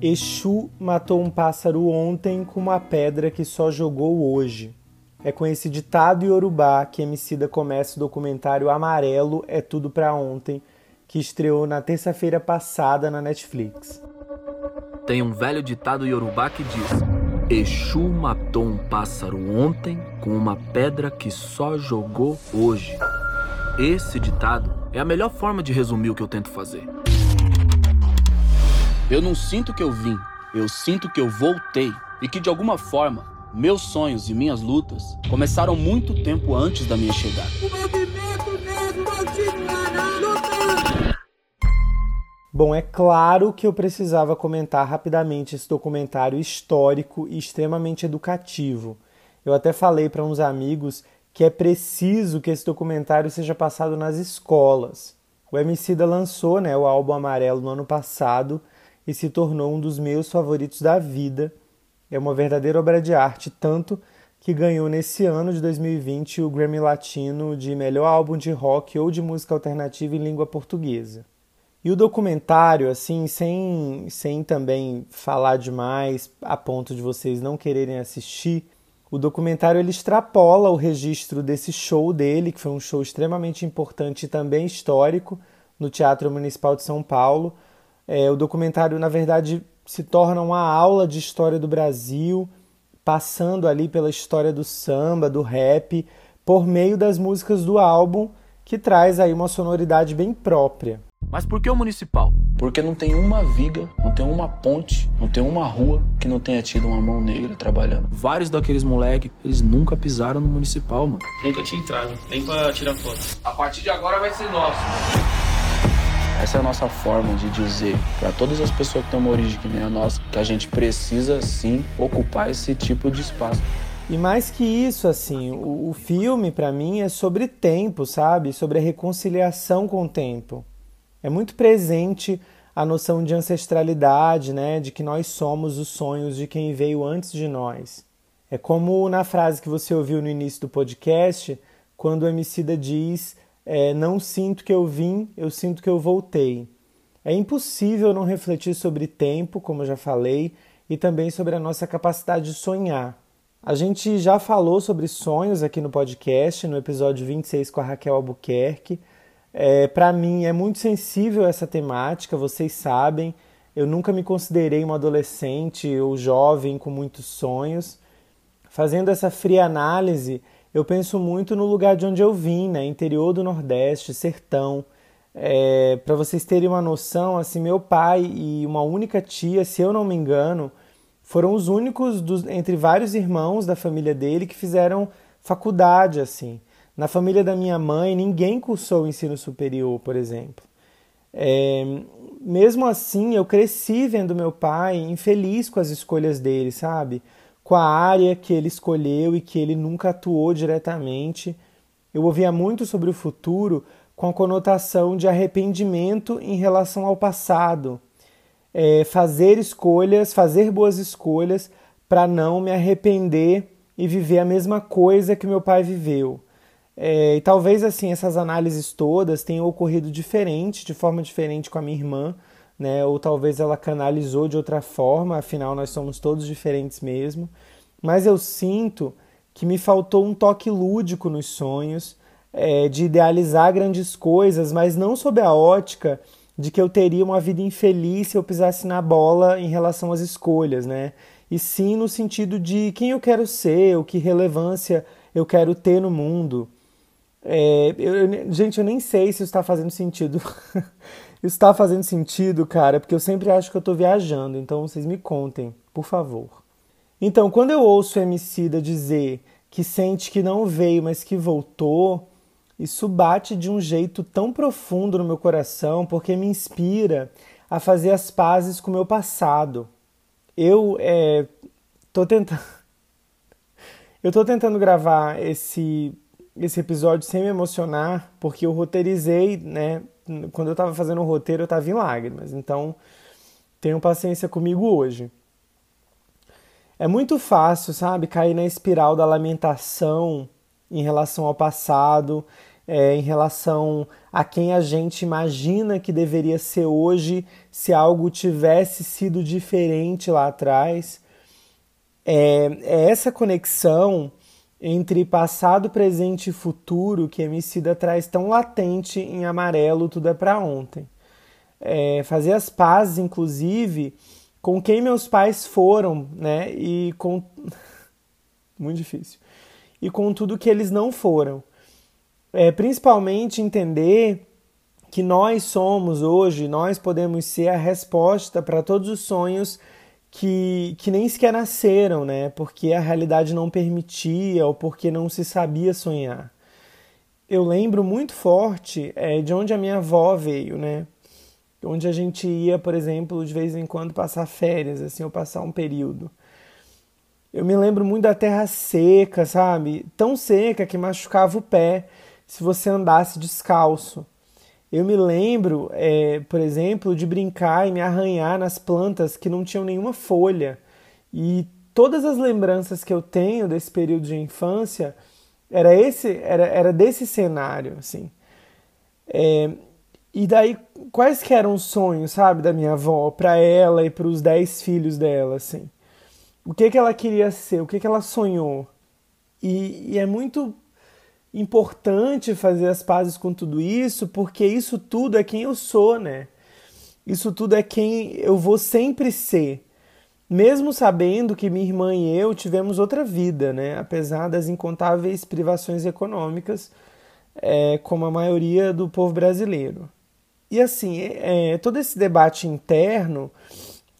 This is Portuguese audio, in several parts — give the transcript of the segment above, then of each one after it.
Exu matou um pássaro ontem com uma pedra que só jogou hoje. É com esse ditado iorubá que Emicida começa o documentário Amarelo é Tudo Pra Ontem, que estreou na terça-feira passada na Netflix. Tem um velho ditado iorubá que diz: Exu matou um pássaro ontem com uma pedra que só jogou hoje. Esse ditado é a melhor forma de resumir o que eu tento fazer. Eu não sinto que eu vim, eu sinto que eu voltei e que de alguma forma meus sonhos e minhas lutas começaram muito tempo antes da minha chegada. O movimento mesmo continuará lutando. Bom, é claro que eu precisava comentar rapidamente esse documentário histórico e extremamente educativo. Eu até falei para uns amigos que é preciso que esse documentário seja passado nas escolas. O Emicida lançou né, o álbum Amarelo no ano passado e se tornou um dos meus favoritos da vida. É uma verdadeira obra de arte, tanto que ganhou nesse ano de 2020 o Grammy Latino de melhor álbum de rock ou de música alternativa em língua portuguesa. E o documentário, assim, sem, sem também falar demais a ponto de vocês não quererem assistir, o documentário ele extrapola o registro desse show dele, que foi um show extremamente importante e também histórico no Teatro Municipal de São Paulo, é, o documentário, na verdade, se torna uma aula de história do Brasil, passando ali pela história do samba, do rap, por meio das músicas do álbum, que traz aí uma sonoridade bem própria. Mas por que o municipal? Porque não tem uma viga, não tem uma ponte, não tem uma rua que não tenha tido uma mão negra trabalhando. Vários daqueles moleques, eles nunca pisaram no municipal, mano. Nunca tinha entrado, nem pra tirar foto. A partir de agora vai ser nosso. Essa é a nossa forma de dizer para todas as pessoas que têm uma origem que nem a nossa que a gente precisa sim ocupar esse tipo de espaço. E mais que isso, assim, o, o filme para mim é sobre tempo, sabe? Sobre a reconciliação com o tempo. É muito presente a noção de ancestralidade, né? De que nós somos os sonhos de quem veio antes de nós. É como na frase que você ouviu no início do podcast, quando o Emicida diz é, não sinto que eu vim, eu sinto que eu voltei. É impossível não refletir sobre tempo, como eu já falei, e também sobre a nossa capacidade de sonhar. A gente já falou sobre sonhos aqui no podcast, no episódio 26 com a Raquel Albuquerque. É, Para mim é muito sensível essa temática, vocês sabem. Eu nunca me considerei uma adolescente ou jovem com muitos sonhos. Fazendo essa fria análise, eu penso muito no lugar de onde eu vim, né? Interior do Nordeste, sertão. É, Para vocês terem uma noção, assim, meu pai e uma única tia, se eu não me engano, foram os únicos dos, entre vários irmãos da família dele que fizeram faculdade, assim. Na família da minha mãe, ninguém cursou o ensino superior, por exemplo. É, mesmo assim, eu cresci vendo meu pai infeliz com as escolhas dele, sabe? Com a área que ele escolheu e que ele nunca atuou diretamente. Eu ouvia muito sobre o futuro com a conotação de arrependimento em relação ao passado. É, fazer escolhas, fazer boas escolhas para não me arrepender e viver a mesma coisa que meu pai viveu. É, e talvez assim essas análises todas tenham ocorrido diferente, de forma diferente com a minha irmã, né? Ou talvez ela canalizou de outra forma, afinal nós somos todos diferentes mesmo. Mas eu sinto que me faltou um toque lúdico nos sonhos, é, de idealizar grandes coisas, mas não sob a ótica de que eu teria uma vida infeliz se eu pisasse na bola em relação às escolhas, né? E sim no sentido de quem eu quero ser, o que relevância eu quero ter no mundo. É, eu, gente, eu nem sei se isso está fazendo sentido. isso está fazendo sentido, cara, porque eu sempre acho que eu estou viajando. Então vocês me contem, por favor. Então, quando eu ouço o Emicida dizer que sente que não veio, mas que voltou, isso bate de um jeito tão profundo no meu coração, porque me inspira a fazer as pazes com o meu passado. Eu é, tô tentando. Eu tô tentando gravar esse esse episódio sem me emocionar, porque eu roteirizei, né? Quando eu estava fazendo o roteiro, eu estava em lágrimas. Então, tenham paciência comigo hoje. É muito fácil, sabe, cair na espiral da lamentação em relação ao passado, é, em relação a quem a gente imagina que deveria ser hoje se algo tivesse sido diferente lá atrás. É, é essa conexão entre passado, presente e futuro que Emicida traz tão latente em amarelo Tudo é para Ontem. É, fazer as pazes, inclusive, com quem meus pais foram, né? E com. Muito difícil. E com tudo que eles não foram. É, principalmente entender que nós somos hoje, nós podemos ser a resposta para todos os sonhos que, que nem sequer nasceram, né? Porque a realidade não permitia ou porque não se sabia sonhar. Eu lembro muito forte é, de onde a minha avó veio, né? Onde a gente ia, por exemplo, de vez em quando passar férias, assim, ou passar um período. Eu me lembro muito da terra seca, sabe? Tão seca que machucava o pé se você andasse descalço. Eu me lembro, é, por exemplo, de brincar e me arranhar nas plantas que não tinham nenhuma folha. E todas as lembranças que eu tenho desse período de infância era esse, era, era desse cenário, assim. É, e daí, quais que eram os sonhos, sabe, da minha avó para ela e para os dez filhos dela, assim? O que que ela queria ser? O que que ela sonhou? E, e é muito importante fazer as pazes com tudo isso, porque isso tudo é quem eu sou, né? Isso tudo é quem eu vou sempre ser. Mesmo sabendo que minha irmã e eu tivemos outra vida, né? Apesar das incontáveis privações econômicas, é, como a maioria do povo brasileiro. E assim, é, todo esse debate interno,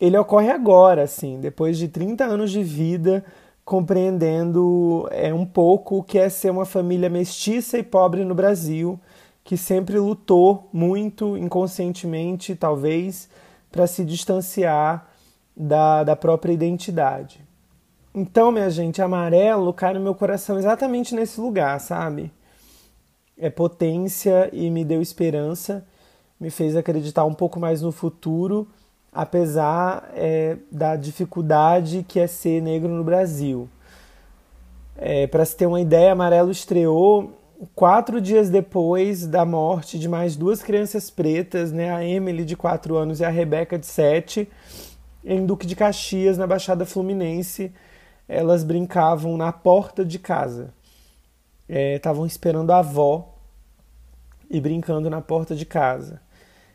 ele ocorre agora, assim, depois de 30 anos de vida, compreendendo é, um pouco o que é ser uma família mestiça e pobre no Brasil, que sempre lutou muito, inconscientemente talvez, para se distanciar da, da própria identidade. Então, minha gente, amarelo cai no meu coração exatamente nesse lugar, sabe? É potência e me deu esperança, me fez acreditar um pouco mais no futuro apesar é, da dificuldade que é ser negro no Brasil. É, Para se ter uma ideia, Amarelo estreou quatro dias depois da morte de mais duas crianças pretas, né, a Emily de 4 anos e a Rebeca de 7, em Duque de Caxias, na Baixada Fluminense. Elas brincavam na porta de casa. Estavam é, esperando a avó e brincando na porta de casa.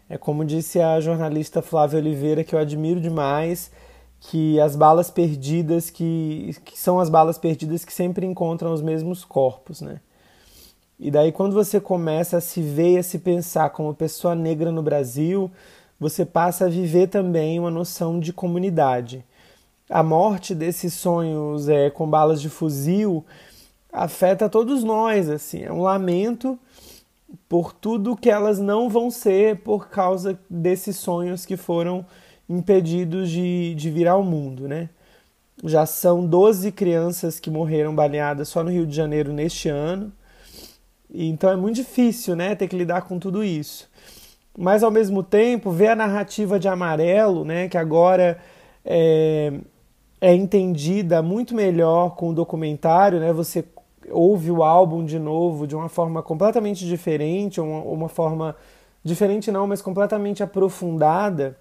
É como disse a jornalista Flávia Oliveira, que eu admiro demais, que as balas perdidas, que, que são as balas perdidas que sempre encontram os mesmos corpos, né? E daí quando você começa a se ver e a se pensar como pessoa negra no Brasil, você passa a viver também uma noção de comunidade. A morte desses sonhos é, com balas de fuzil afeta todos nós, assim, é um lamento por tudo que elas não vão ser por causa desses sonhos que foram impedidos de, de vir ao mundo, né? Já são 12 crianças que morreram baleadas só no Rio de Janeiro neste ano. Então é muito difícil, né, ter que lidar com tudo isso. Mas ao mesmo tempo, ver a narrativa de Amarelo, né, que agora é, é entendida muito melhor com o documentário, né? Você ouve o álbum de novo de uma forma completamente diferente, uma, uma forma diferente não, mas completamente aprofundada,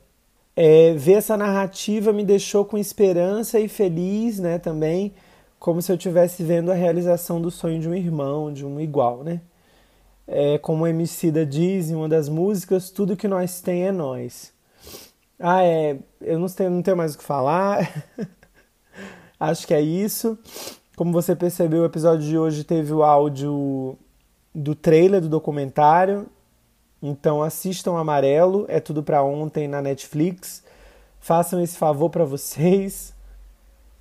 é, ver essa narrativa me deixou com esperança e feliz, né, também, como se eu estivesse vendo a realização do sonho de um irmão, de um igual, né? É, como o Emicida diz em uma das músicas, tudo que nós tem é nós. Ah, é, eu não tenho, não tenho mais o que falar. Acho que é isso. Como você percebeu, o episódio de hoje teve o áudio do trailer do documentário. Então assistam Amarelo, é tudo para ontem na Netflix. Façam esse favor para vocês.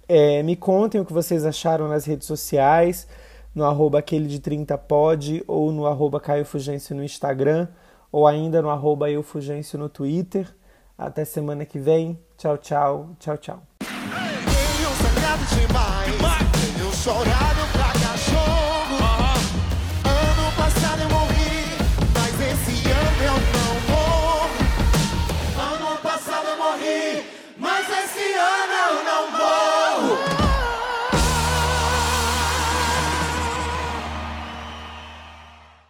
É, me contem o que vocês acharam nas redes sociais, no arroba aquele de 30pod ou no arroba Caio Fugêncio no Instagram ou ainda no arroba Eufugêncio no Twitter. Até semana que vem. Tchau, tchau, tchau, tchau. Mas esse